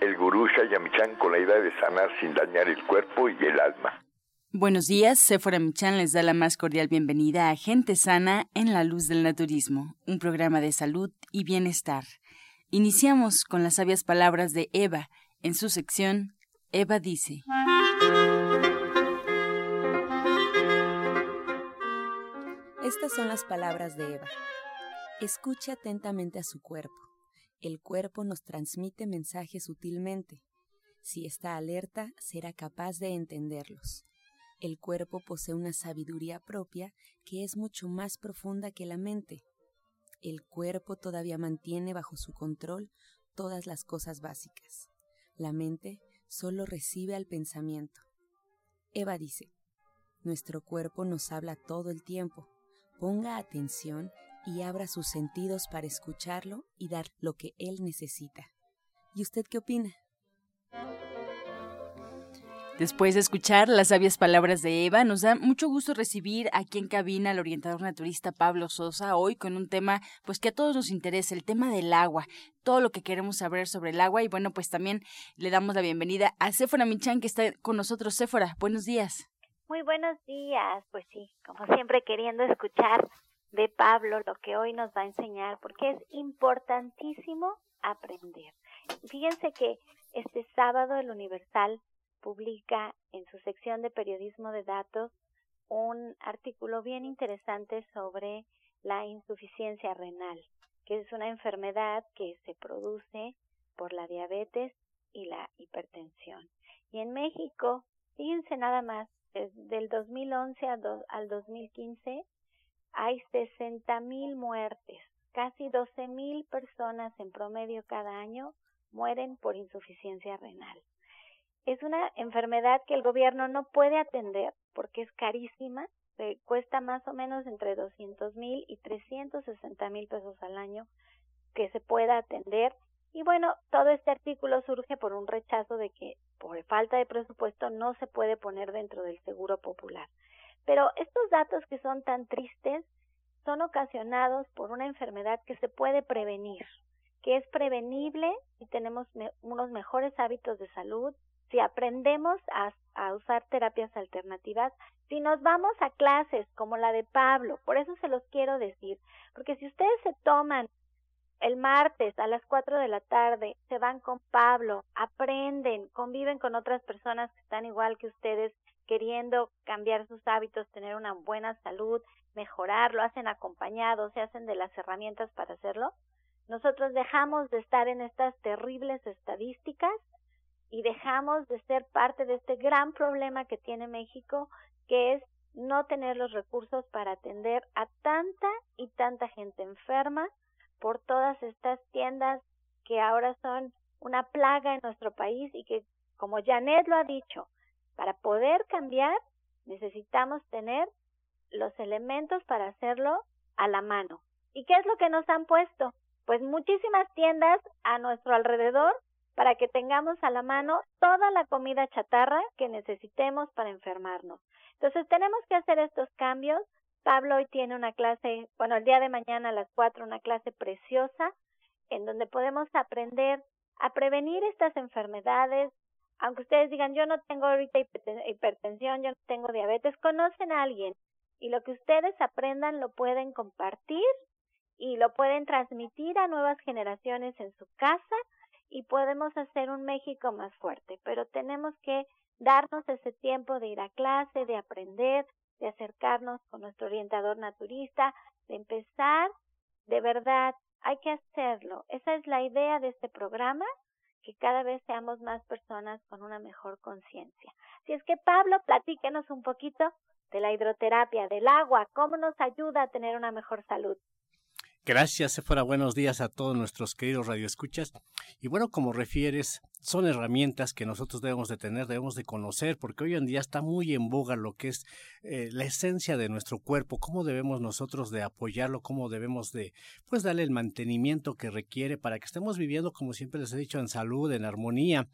el gurú Shayamichan con la idea de sanar sin dañar el cuerpo y el alma. Buenos días, Sephora Michan les da la más cordial bienvenida a Gente Sana en la Luz del Naturismo, un programa de salud y bienestar. Iniciamos con las sabias palabras de Eva en su sección Eva dice. Estas son las palabras de Eva. Escuche atentamente a su cuerpo. El cuerpo nos transmite mensajes sutilmente. Si está alerta, será capaz de entenderlos. El cuerpo posee una sabiduría propia que es mucho más profunda que la mente. El cuerpo todavía mantiene bajo su control todas las cosas básicas. La mente solo recibe al pensamiento. Eva dice, nuestro cuerpo nos habla todo el tiempo. Ponga atención y abra sus sentidos para escucharlo y dar lo que él necesita. ¿Y usted qué opina? Después de escuchar las sabias palabras de Eva, nos da mucho gusto recibir aquí en cabina al orientador naturista Pablo Sosa, hoy con un tema pues que a todos nos interesa, el tema del agua, todo lo que queremos saber sobre el agua y bueno, pues también le damos la bienvenida a Séfora Michan que está con nosotros. Séfora, buenos días. Muy buenos días, pues sí, como siempre queriendo escuchar de Pablo lo que hoy nos va a enseñar, porque es importantísimo aprender. Fíjense que este sábado el Universal publica en su sección de periodismo de datos un artículo bien interesante sobre la insuficiencia renal, que es una enfermedad que se produce por la diabetes y la hipertensión. Y en México, fíjense nada más, del 2011 al 2015 hay 60 mil muertes, casi 12 mil personas en promedio cada año mueren por insuficiencia renal. Es una enfermedad que el gobierno no puede atender porque es carísima, cuesta más o menos entre 200 mil y 360 mil pesos al año que se pueda atender. Y bueno, todo este artículo surge por un rechazo de que por falta de presupuesto no se puede poner dentro del seguro popular. Pero estos datos que son tan tristes son ocasionados por una enfermedad que se puede prevenir, que es prevenible si tenemos unos mejores hábitos de salud, si aprendemos a, a, usar terapias alternativas, si nos vamos a clases como la de Pablo, por eso se los quiero decir, porque si ustedes se toman el martes a las 4 de la tarde, se van con Pablo, aprenden, conviven con otras personas que están igual que ustedes, queriendo cambiar sus hábitos, tener una buena salud, mejorar, lo hacen acompañados, se hacen de las herramientas para hacerlo. Nosotros dejamos de estar en estas terribles estadísticas y dejamos de ser parte de este gran problema que tiene México, que es no tener los recursos para atender a tanta y tanta gente enferma por todas estas tiendas que ahora son una plaga en nuestro país y que, como Janet lo ha dicho, para poder cambiar necesitamos tener los elementos para hacerlo a la mano. ¿Y qué es lo que nos han puesto? Pues muchísimas tiendas a nuestro alrededor para que tengamos a la mano toda la comida chatarra que necesitemos para enfermarnos. Entonces tenemos que hacer estos cambios. Pablo hoy tiene una clase, bueno, el día de mañana a las cuatro, una clase preciosa en donde podemos aprender a prevenir estas enfermedades, aunque ustedes digan, yo no tengo ahorita hipertensión, yo no tengo diabetes, conocen a alguien y lo que ustedes aprendan lo pueden compartir y lo pueden transmitir a nuevas generaciones en su casa y podemos hacer un México más fuerte, pero tenemos que darnos ese tiempo de ir a clase, de aprender, de acercarnos con nuestro orientador naturista, de empezar, de verdad, hay que hacerlo. Esa es la idea de este programa que cada vez seamos más personas con una mejor conciencia. Si es que Pablo, platíquenos un poquito de la hidroterapia, del agua, cómo nos ayuda a tener una mejor salud. Gracias, Sephora. Buenos días a todos nuestros queridos radioescuchas. Y bueno, como refieres, son herramientas que nosotros debemos de tener, debemos de conocer, porque hoy en día está muy en boga lo que es eh, la esencia de nuestro cuerpo, cómo debemos nosotros de apoyarlo, cómo debemos de pues darle el mantenimiento que requiere para que estemos viviendo, como siempre les he dicho, en salud, en armonía.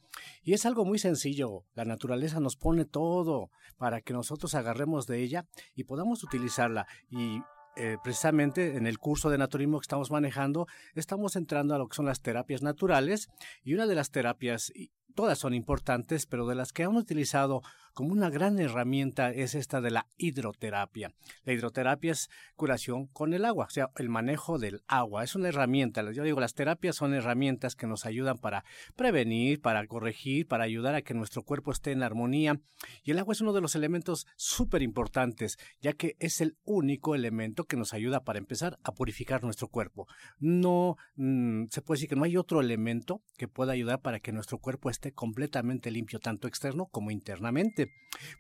Y es algo muy sencillo, la naturaleza nos pone todo para que nosotros agarremos de ella y podamos utilizarla. Y eh, precisamente en el curso de naturismo que estamos manejando, estamos entrando a lo que son las terapias naturales y una de las terapias, todas son importantes, pero de las que hemos utilizado como una gran herramienta es esta de la hidroterapia. La hidroterapia es curación con el agua, o sea, el manejo del agua. Es una herramienta. Yo digo, las terapias son herramientas que nos ayudan para prevenir, para corregir, para ayudar a que nuestro cuerpo esté en armonía. Y el agua es uno de los elementos súper importantes, ya que es el único elemento que nos ayuda para empezar a purificar nuestro cuerpo. No mm, se puede decir que no hay otro elemento que pueda ayudar para que nuestro cuerpo esté completamente limpio, tanto externo como internamente.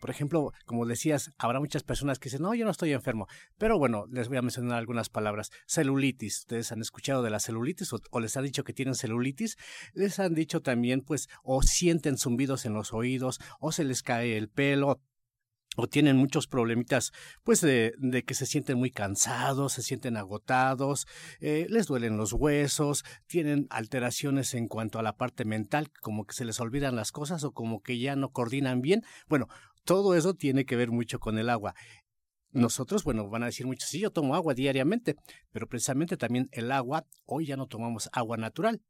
Por ejemplo, como decías, habrá muchas personas que dicen, no, yo no estoy enfermo. Pero bueno, les voy a mencionar algunas palabras. Celulitis. Ustedes han escuchado de la celulitis o, o les han dicho que tienen celulitis. Les han dicho también, pues, o sienten zumbidos en los oídos, o se les cae el pelo, o tienen muchos problemitas, pues de, de, que se sienten muy cansados, se sienten agotados, eh, les duelen los huesos, tienen alteraciones en cuanto a la parte mental, como que se les olvidan las cosas o como que ya no coordinan bien. Bueno, todo eso tiene que ver mucho con el agua. Nosotros, bueno, van a decir muchos, sí, yo tomo agua diariamente, pero precisamente también el agua, hoy ya no tomamos agua natural,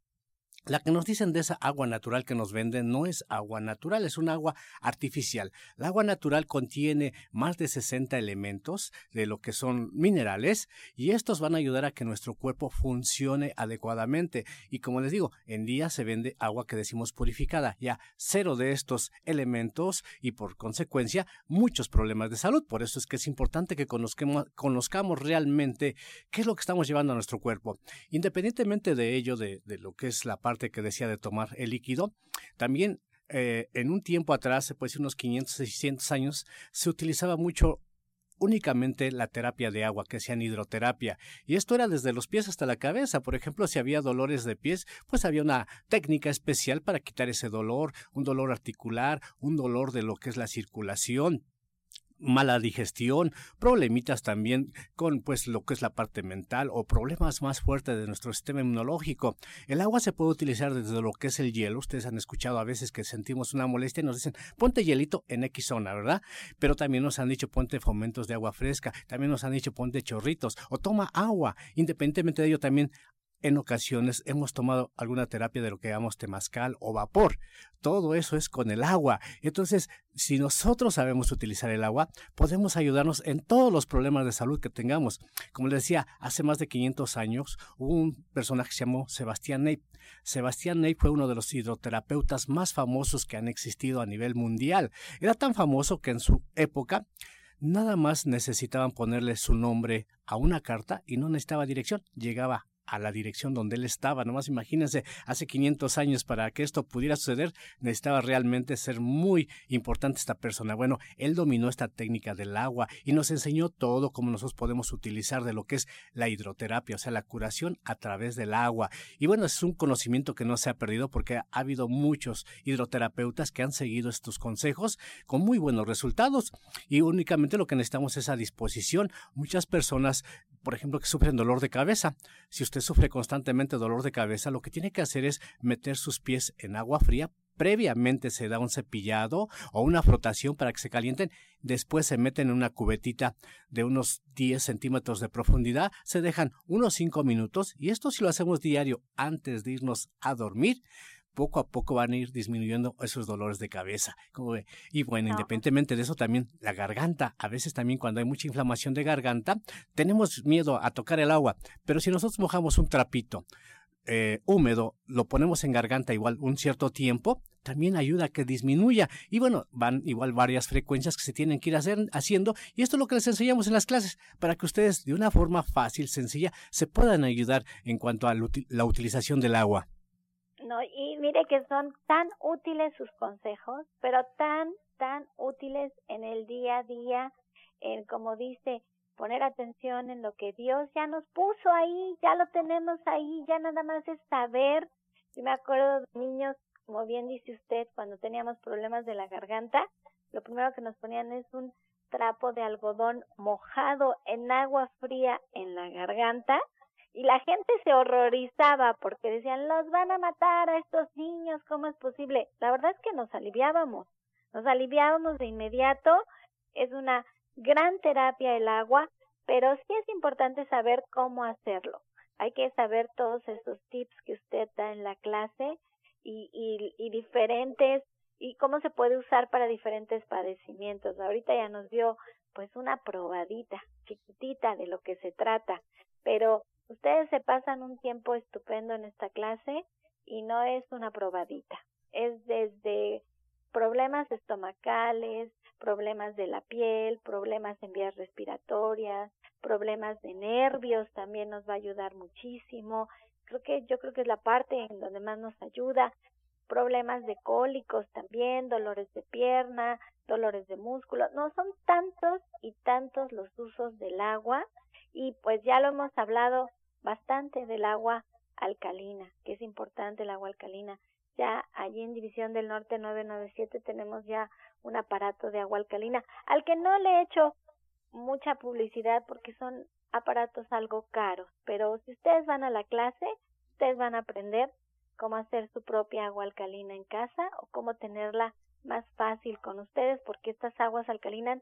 la que nos dicen de esa agua natural que nos venden no es agua natural, es un agua artificial. La agua natural contiene más de 60 elementos de lo que son minerales y estos van a ayudar a que nuestro cuerpo funcione adecuadamente. Y como les digo, en día se vende agua que decimos purificada, ya cero de estos elementos y por consecuencia muchos problemas de salud. Por eso es que es importante que conozcamos, conozcamos realmente qué es lo que estamos llevando a nuestro cuerpo. Independientemente de ello, de, de lo que es la parte que decía de tomar el líquido. También eh, en un tiempo atrás, pues unos 500, 600 años, se utilizaba mucho únicamente la terapia de agua, que hacían hidroterapia. Y esto era desde los pies hasta la cabeza. Por ejemplo, si había dolores de pies, pues había una técnica especial para quitar ese dolor, un dolor articular, un dolor de lo que es la circulación mala digestión, problemitas también con pues lo que es la parte mental o problemas más fuertes de nuestro sistema inmunológico. El agua se puede utilizar desde lo que es el hielo. Ustedes han escuchado a veces que sentimos una molestia y nos dicen, ponte hielito en X zona, ¿verdad? Pero también nos han dicho, ponte fomentos de agua fresca, también nos han dicho, ponte chorritos o toma agua. Independientemente de ello, también en ocasiones hemos tomado alguna terapia de lo que llamamos temazcal o vapor. Todo eso es con el agua. Entonces, si nosotros sabemos utilizar el agua, podemos ayudarnos en todos los problemas de salud que tengamos. Como les decía, hace más de 500 años hubo un personaje que se llamó Sebastián Ney. Sebastián Ney fue uno de los hidroterapeutas más famosos que han existido a nivel mundial. Era tan famoso que en su época nada más necesitaban ponerle su nombre a una carta y no necesitaba dirección. Llegaba a la dirección donde él estaba. Nomás imagínense, hace 500 años para que esto pudiera suceder, necesitaba realmente ser muy importante esta persona. Bueno, él dominó esta técnica del agua y nos enseñó todo cómo nosotros podemos utilizar de lo que es la hidroterapia, o sea, la curación a través del agua. Y bueno, es un conocimiento que no se ha perdido porque ha habido muchos hidroterapeutas que han seguido estos consejos con muy buenos resultados y únicamente lo que necesitamos es a disposición. Muchas personas por ejemplo, que sufren dolor de cabeza. Si usted sufre constantemente dolor de cabeza, lo que tiene que hacer es meter sus pies en agua fría. Previamente se da un cepillado o una frotación para que se calienten. Después se meten en una cubetita de unos 10 centímetros de profundidad. Se dejan unos 5 minutos y esto si lo hacemos diario antes de irnos a dormir, poco a poco van a ir disminuyendo esos dolores de cabeza. Y bueno, independientemente de eso, también la garganta. A veces también cuando hay mucha inflamación de garganta, tenemos miedo a tocar el agua. Pero si nosotros mojamos un trapito eh, húmedo, lo ponemos en garganta igual un cierto tiempo, también ayuda a que disminuya. Y bueno, van igual varias frecuencias que se tienen que ir hacer, haciendo. Y esto es lo que les enseñamos en las clases, para que ustedes de una forma fácil, sencilla, se puedan ayudar en cuanto a la utilización del agua. No, y mire que son tan útiles sus consejos, pero tan, tan útiles en el día a día, en como dice, poner atención en lo que Dios ya nos puso ahí, ya lo tenemos ahí, ya nada más es saber. Yo me acuerdo de niños como bien dice usted, cuando teníamos problemas de la garganta, lo primero que nos ponían es un trapo de algodón mojado en agua fría en la garganta y la gente se horrorizaba porque decían, los van a matar a estos niños, ¿cómo es posible? La verdad es que nos aliviábamos, nos aliviábamos de inmediato, es una gran terapia el agua, pero sí es importante saber cómo hacerlo. Hay que saber todos esos tips que usted da en la clase y, y, y diferentes y cómo se puede usar para diferentes padecimientos. Ahorita ya nos dio pues una probadita chiquitita de lo que se trata, pero Ustedes se pasan un tiempo estupendo en esta clase y no es una probadita. Es desde problemas estomacales, problemas de la piel, problemas en vías respiratorias, problemas de nervios también nos va a ayudar muchísimo. Creo que yo creo que es la parte en donde más nos ayuda. Problemas de cólicos también, dolores de pierna, dolores de músculo. No son tantos y tantos los usos del agua y pues ya lo hemos hablado bastante del agua alcalina, que es importante el agua alcalina. Ya allí en División del Norte 997 tenemos ya un aparato de agua alcalina, al que no le he hecho mucha publicidad porque son aparatos algo caros, pero si ustedes van a la clase, ustedes van a aprender cómo hacer su propia agua alcalina en casa o cómo tenerla más fácil con ustedes porque estas aguas alcalinas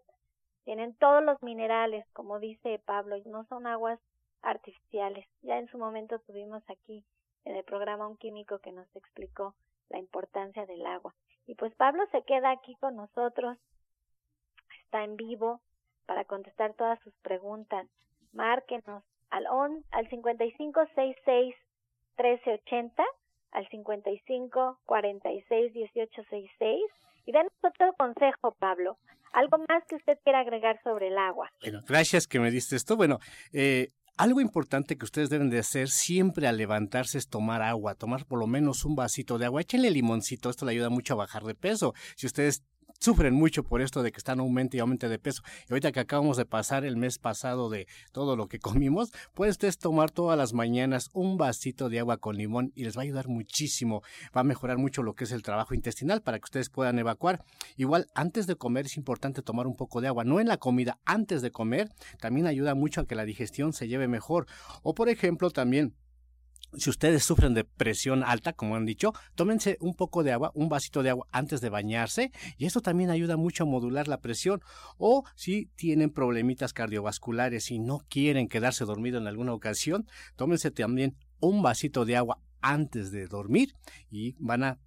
tienen todos los minerales, como dice Pablo, y no son aguas artificiales. Ya en su momento tuvimos aquí en el programa un químico que nos explicó la importancia del agua. Y pues Pablo se queda aquí con nosotros, está en vivo para contestar todas sus preguntas. Márquenos al on, al 5566 1380, al 55 46 1866 y denos otro consejo, Pablo. Algo más que usted quiera agregar sobre el agua. Bueno, gracias que me diste esto. Bueno, eh, algo importante que ustedes deben de hacer siempre al levantarse es tomar agua, tomar por lo menos un vasito de agua. Échenle limoncito, esto le ayuda mucho a bajar de peso. Si ustedes sufren mucho por esto de que están aumente y aumente de peso. Y ahorita que acabamos de pasar el mes pasado de todo lo que comimos, ustedes tomar todas las mañanas un vasito de agua con limón y les va a ayudar muchísimo. Va a mejorar mucho lo que es el trabajo intestinal para que ustedes puedan evacuar. Igual, antes de comer es importante tomar un poco de agua, no en la comida, antes de comer, también ayuda mucho a que la digestión se lleve mejor. O por ejemplo, también si ustedes sufren de presión alta, como han dicho, tómense un poco de agua, un vasito de agua antes de bañarse y esto también ayuda mucho a modular la presión. O si tienen problemitas cardiovasculares y no quieren quedarse dormido en alguna ocasión, tómense también un vasito de agua antes de dormir y van a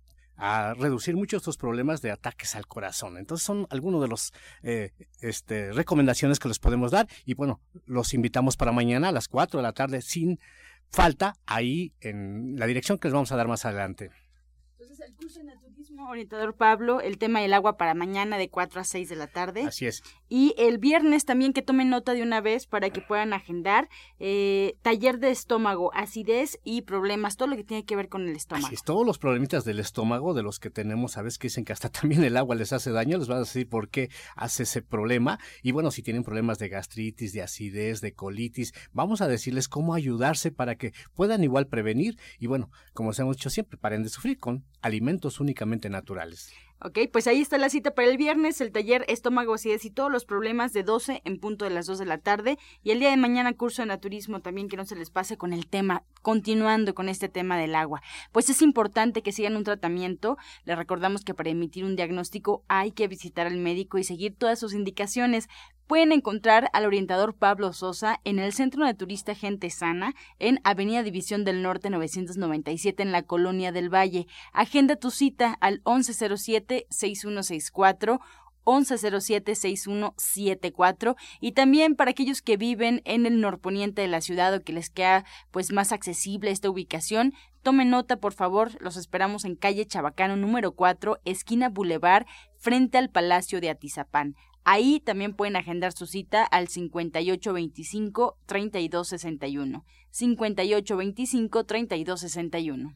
reducir mucho estos problemas de ataques al corazón. Entonces son algunos de los eh, este, recomendaciones que les podemos dar y bueno, los invitamos para mañana a las 4 de la tarde sin falta ahí en la dirección que les vamos a dar más adelante. Entonces, el curso orientador Pablo, el tema del agua para mañana de 4 a 6 de la tarde. Así es. Y el viernes también que tomen nota de una vez para que puedan agendar eh, taller de estómago, acidez y problemas, todo lo que tiene que ver con el estómago. Así es, todos los problemitas del estómago, de los que tenemos, a veces que dicen que hasta también el agua les hace daño, les va a decir por qué hace ese problema. Y bueno, si tienen problemas de gastritis, de acidez, de colitis, vamos a decirles cómo ayudarse para que puedan igual prevenir. Y bueno, como se hemos dicho siempre, paren de sufrir con alimentos únicamente naturales. Ok, pues ahí está la cita para el viernes, el taller Estómago, Acidez y todos los problemas de 12 en punto de las 2 de la tarde. Y el día de mañana curso de naturismo también que no se les pase con el tema, continuando con este tema del agua. Pues es importante que sigan un tratamiento. Les recordamos que para emitir un diagnóstico hay que visitar al médico y seguir todas sus indicaciones. Pueden encontrar al orientador Pablo Sosa en el Centro de Turista Gente Sana, en Avenida División del Norte 997 en la Colonia del Valle. Agenda tu cita al 1107-6164 1107-6174 y también para aquellos que viven en el norponiente de la ciudad o que les queda pues más accesible esta ubicación, tomen nota por favor, los esperamos en calle Chabacano número 4, esquina Boulevard, frente al Palacio de Atizapán. Ahí también pueden agendar su cita al 5825-3261. 5825-3261.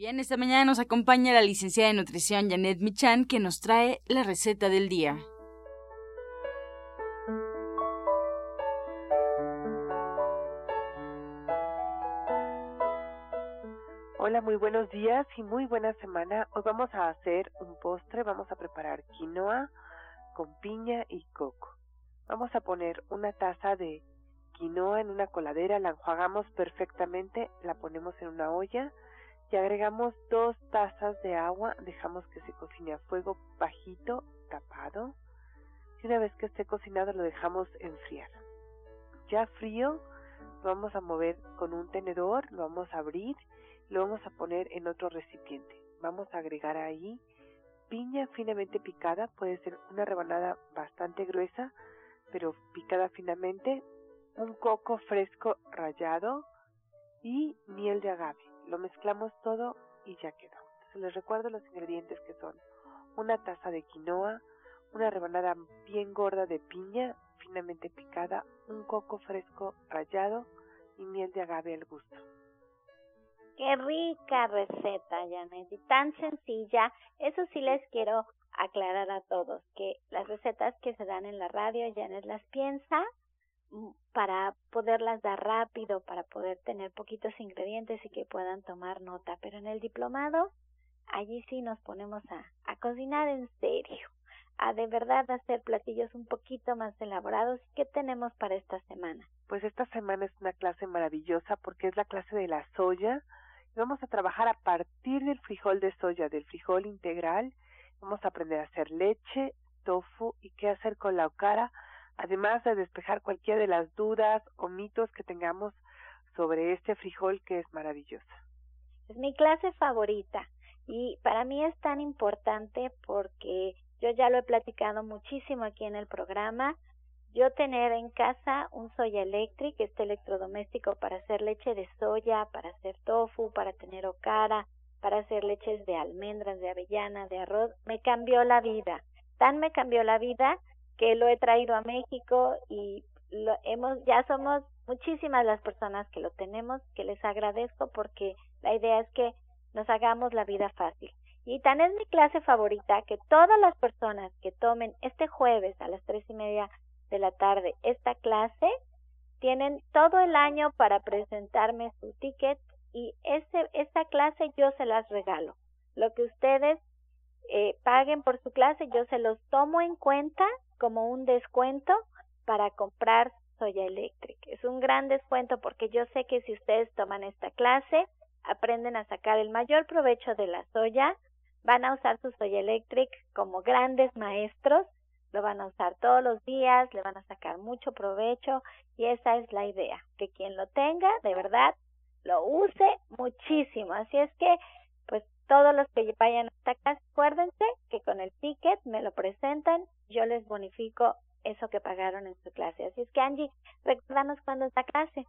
bien, esta mañana nos acompaña la licenciada de nutrición Janet Michan que nos trae la receta del día. Hola, muy buenos días y muy buena semana. Hoy vamos a hacer un postre, vamos a preparar quinoa con piña y coco. Vamos a poner una taza de quinoa en una coladera, la enjuagamos perfectamente, la ponemos en una olla, y agregamos dos tazas de agua, dejamos que se cocine a fuego bajito, tapado, y una vez que esté cocinado lo dejamos enfriar. Ya frío, lo vamos a mover con un tenedor, lo vamos a abrir, lo vamos a poner en otro recipiente. Vamos a agregar ahí piña finamente picada, puede ser una rebanada bastante gruesa, pero picada finamente, un coco fresco rallado y miel de agave lo mezclamos todo y ya quedó. Entonces les recuerdo los ingredientes que son una taza de quinoa, una rebanada bien gorda de piña finamente picada, un coco fresco rallado y miel de agave al gusto. Qué rica receta, Janet, y tan sencilla. Eso sí les quiero aclarar a todos, que las recetas que se dan en la radio, Janet las piensa para poderlas dar rápido, para poder tener poquitos ingredientes y que puedan tomar nota. Pero en el diplomado, allí sí nos ponemos a, a cocinar en serio, a de verdad hacer platillos un poquito más elaborados. ¿Qué tenemos para esta semana? Pues esta semana es una clase maravillosa porque es la clase de la soya. Vamos a trabajar a partir del frijol de soya, del frijol integral. Vamos a aprender a hacer leche, tofu y qué hacer con la okara además de despejar cualquiera de las dudas o mitos que tengamos sobre este frijol que es maravilloso. Es mi clase favorita y para mí es tan importante porque yo ya lo he platicado muchísimo aquí en el programa. Yo tener en casa un soya electric, este electrodoméstico para hacer leche de soya, para hacer tofu, para tener okara, para hacer leches de almendras, de avellana, de arroz, me cambió la vida. Tan me cambió la vida que lo he traído a México y lo hemos ya somos muchísimas las personas que lo tenemos, que les agradezco porque la idea es que nos hagamos la vida fácil. Y tan es mi clase favorita que todas las personas que tomen este jueves a las tres y media de la tarde esta clase tienen todo el año para presentarme su ticket y ese, esta clase yo se las regalo. Lo que ustedes eh, paguen por su clase, yo se los tomo en cuenta como un descuento para comprar Soya Electric. Es un gran descuento porque yo sé que si ustedes toman esta clase, aprenden a sacar el mayor provecho de la soya, van a usar su Soya Electric como grandes maestros, lo van a usar todos los días, le van a sacar mucho provecho y esa es la idea, que quien lo tenga, de verdad, lo use muchísimo. Así es que, pues todos los que vayan acuérdense que con el ticket me lo presentan yo les bonifico eso que pagaron en su clase. Así es que Angie, recuérdanos cuándo es la clase.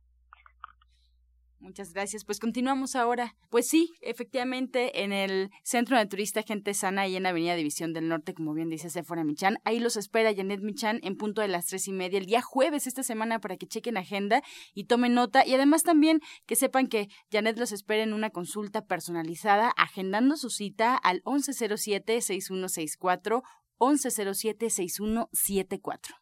Muchas gracias. Pues continuamos ahora. Pues sí, efectivamente, en el Centro de Turista Gente Sana y en Avenida División del Norte, como bien dice Sephora Michan. Ahí los espera Janet Michan en punto de las tres y media el día jueves esta semana para que chequen agenda y tomen nota. Y además también que sepan que Janet los espera en una consulta personalizada, agendando su cita al 1107-6164 1107-6174.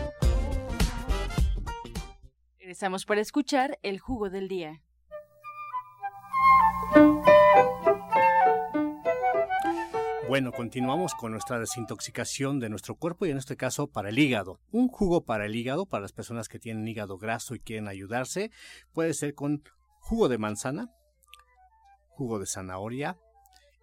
Regresamos para escuchar el jugo del día. Bueno, continuamos con nuestra desintoxicación de nuestro cuerpo y en este caso para el hígado. Un jugo para el hígado, para las personas que tienen hígado graso y quieren ayudarse, puede ser con jugo de manzana, jugo de zanahoria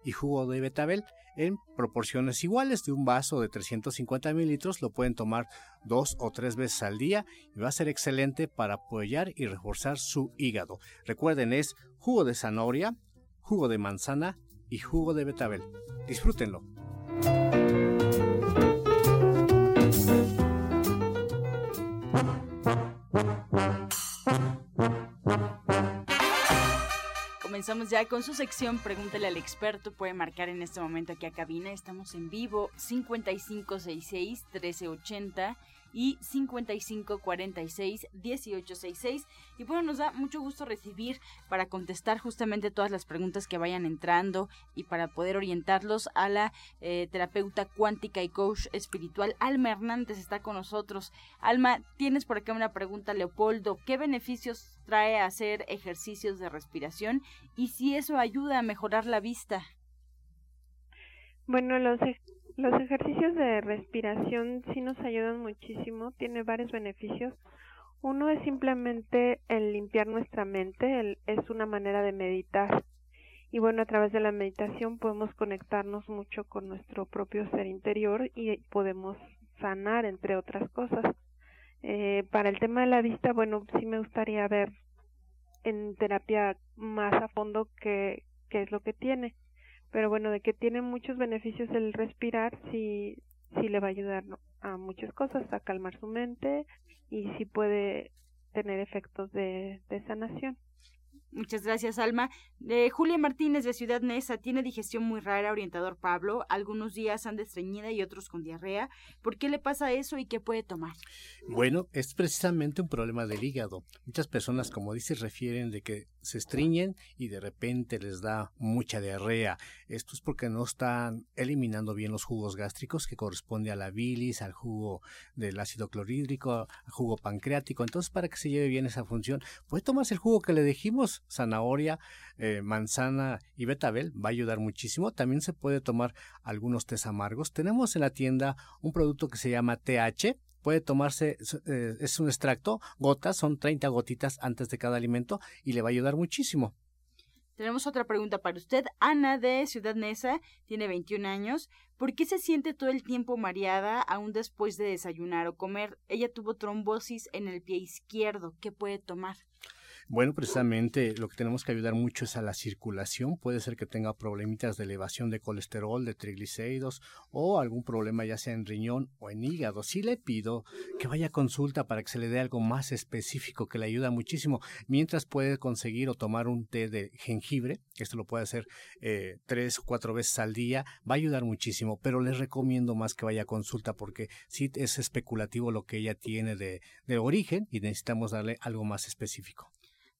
y jugo de betabel en proporciones iguales de un vaso de 350 mililitros. Lo pueden tomar dos o tres veces al día y va a ser excelente para apoyar y reforzar su hígado. Recuerden, es jugo de zanahoria, jugo de manzana y jugo de betabel. Disfrútenlo. Comenzamos ya con su sección Pregúntale al experto. Puede marcar en este momento aquí a cabina. Estamos en vivo 5566 1380 y 5546-1866. Y bueno, nos da mucho gusto recibir para contestar justamente todas las preguntas que vayan entrando y para poder orientarlos a la eh, terapeuta cuántica y coach espiritual. Alma Hernández está con nosotros. Alma, tienes por acá una pregunta, Leopoldo. ¿Qué beneficios trae hacer ejercicios de respiración y si eso ayuda a mejorar la vista? Bueno, los los ejercicios de respiración sí nos ayudan muchísimo, tiene varios beneficios. Uno es simplemente el limpiar nuestra mente, es una manera de meditar. Y bueno, a través de la meditación podemos conectarnos mucho con nuestro propio ser interior y podemos sanar, entre otras cosas. Eh, para el tema de la vista, bueno, sí me gustaría ver en terapia más a fondo qué, qué es lo que tiene pero bueno, de que tiene muchos beneficios el respirar, sí, sí le va a ayudar a muchas cosas, a calmar su mente y sí puede tener efectos de, de sanación. Muchas gracias, Alma. Eh, Julia Martínez de Ciudad Neza tiene digestión muy rara, orientador Pablo. Algunos días anda estreñida y otros con diarrea. ¿Por qué le pasa eso y qué puede tomar? Bueno, es precisamente un problema del hígado. Muchas personas, como dices, refieren de que se estreñen y de repente les da mucha diarrea. Esto es porque no están eliminando bien los jugos gástricos que corresponde a la bilis, al jugo del ácido clorhídrico, al jugo pancreático. Entonces, para que se lleve bien esa función, puede tomarse el jugo que le dijimos, zanahoria, eh, manzana y betabel, va a ayudar muchísimo. También se puede tomar algunos tés amargos. Tenemos en la tienda un producto que se llama TH, puede tomarse, eh, es un extracto, gotas, son 30 gotitas antes de cada alimento y le va a ayudar muchísimo. Tenemos otra pregunta para usted. Ana de Ciudad Neza tiene 21 años. ¿Por qué se siente todo el tiempo mareada aún después de desayunar o comer? Ella tuvo trombosis en el pie izquierdo. ¿Qué puede tomar? Bueno, precisamente lo que tenemos que ayudar mucho es a la circulación. Puede ser que tenga problemitas de elevación de colesterol, de triglicéridos o algún problema ya sea en riñón o en hígado. Sí le pido que vaya a consulta para que se le dé algo más específico que le ayuda muchísimo. Mientras puede conseguir o tomar un té de jengibre, esto lo puede hacer eh, tres o cuatro veces al día, va a ayudar muchísimo. Pero les recomiendo más que vaya a consulta porque sí es especulativo lo que ella tiene de, de origen y necesitamos darle algo más específico.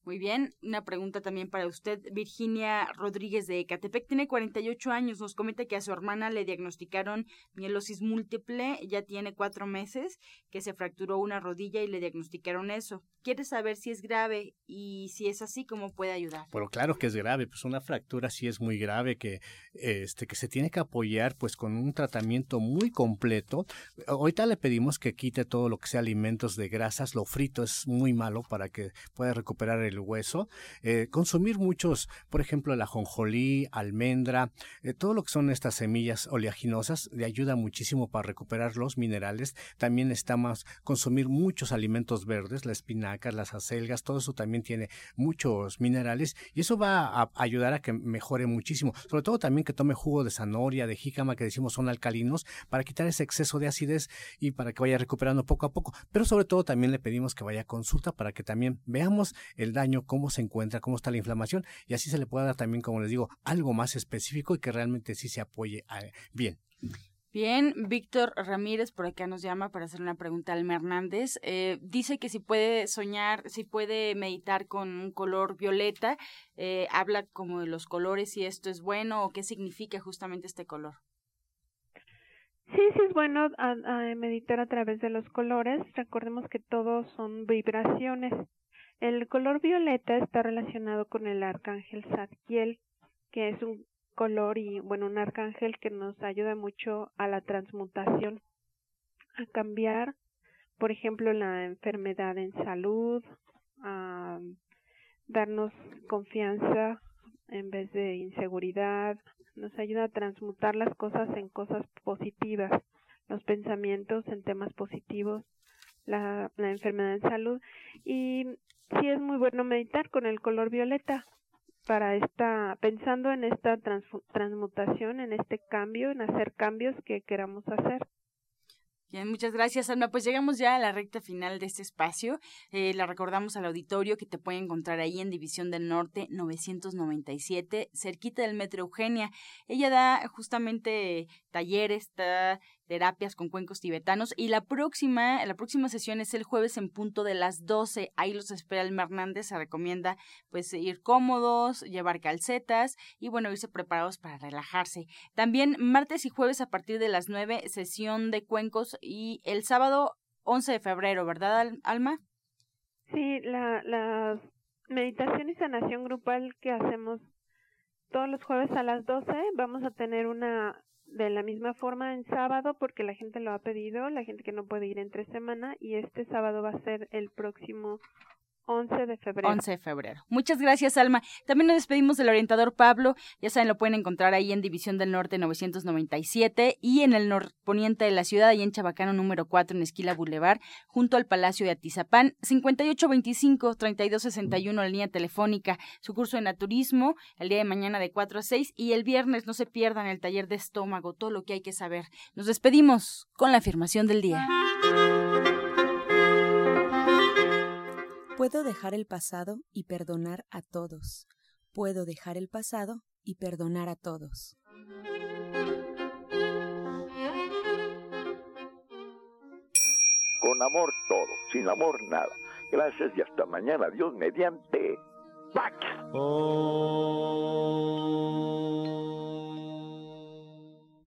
Muy bien, una pregunta también para usted. Virginia Rodríguez de Ecatepec tiene 48 años. Nos comenta que a su hermana le diagnosticaron mielosis múltiple, ya tiene cuatro meses, que se fracturó una rodilla y le diagnosticaron eso. Quiere saber si es grave y si es así, cómo puede ayudar. Bueno, claro que es grave, pues una fractura sí es muy grave que, este, que se tiene que apoyar pues con un tratamiento muy completo. Ahorita le pedimos que quite todo lo que sea alimentos de grasas, lo frito es muy malo para que pueda recuperar el hueso. Eh, consumir muchos, por ejemplo, el ajonjolí, almendra, eh, todo lo que son estas semillas oleaginosas le ayuda muchísimo para recuperar los minerales. También estamos consumir muchos alimentos verdes, la espinaca, las acelgas, todo eso también tiene muchos minerales y eso va a ayudar a que mejore muchísimo. Sobre todo también que tome jugo de zanahoria, de jícama, que decimos son alcalinos, para quitar ese exceso de acidez y para que vaya recuperando poco a poco. Pero sobre todo también le pedimos que vaya a consulta para que también veamos el daño, cómo se encuentra, cómo está la inflamación y así se le pueda dar también, como les digo, algo más específico y que realmente sí se apoye eh, bien. Bien, Víctor Ramírez por acá nos llama para hacer una pregunta a Alma Hernández. Eh, dice que si puede soñar, si puede meditar con un color violeta, eh, habla como de los colores, si esto es bueno o qué significa justamente este color. Sí, sí es bueno a, meditar a través de los colores. Recordemos que todos son vibraciones. El color violeta está relacionado con el arcángel Zadkiel, que es un color y, bueno, un arcángel que nos ayuda mucho a la transmutación, a cambiar, por ejemplo, la enfermedad en salud, a darnos confianza en vez de inseguridad, nos ayuda a transmutar las cosas en cosas positivas, los pensamientos en temas positivos, la, la enfermedad en salud. Y sí es muy bueno meditar con el color violeta para esta pensando en esta transmutación, en este cambio, en hacer cambios que queramos hacer. Bien, muchas gracias, Alma. Pues llegamos ya a la recta final de este espacio. Eh, la recordamos al auditorio que te puede encontrar ahí en División del Norte 997, cerquita del Metro Eugenia. Ella da justamente talleres, da terapias con cuencos tibetanos y la próxima, la próxima sesión es el jueves en punto de las 12. Ahí los espera el Hernández, se recomienda pues ir cómodos, llevar calcetas y bueno, irse preparados para relajarse. También martes y jueves a partir de las 9 sesión de cuencos y el sábado 11 de febrero, ¿verdad, Alma? Sí, la, la meditación y sanación grupal que hacemos todos los jueves a las 12 vamos a tener una de la misma forma en sábado porque la gente lo ha pedido, la gente que no puede ir entre semana y este sábado va a ser el próximo 11 de febrero. 11 de febrero. Muchas gracias, Alma. También nos despedimos del orientador Pablo. Ya saben, lo pueden encontrar ahí en División del Norte 997 y en el norponiente de la ciudad, ahí en Chabacano número 4 en Esquila Boulevard, junto al Palacio de Atizapán. 5825-3261, la línea telefónica. Su curso de naturismo el día de mañana de 4 a 6 y el viernes no se pierdan el taller de estómago, todo lo que hay que saber. Nos despedimos con la afirmación del día. Puedo dejar el pasado y perdonar a todos. Puedo dejar el pasado y perdonar a todos. Con amor todo, sin amor nada. Gracias y hasta mañana. Dios mediante. ¡Pax! Oh.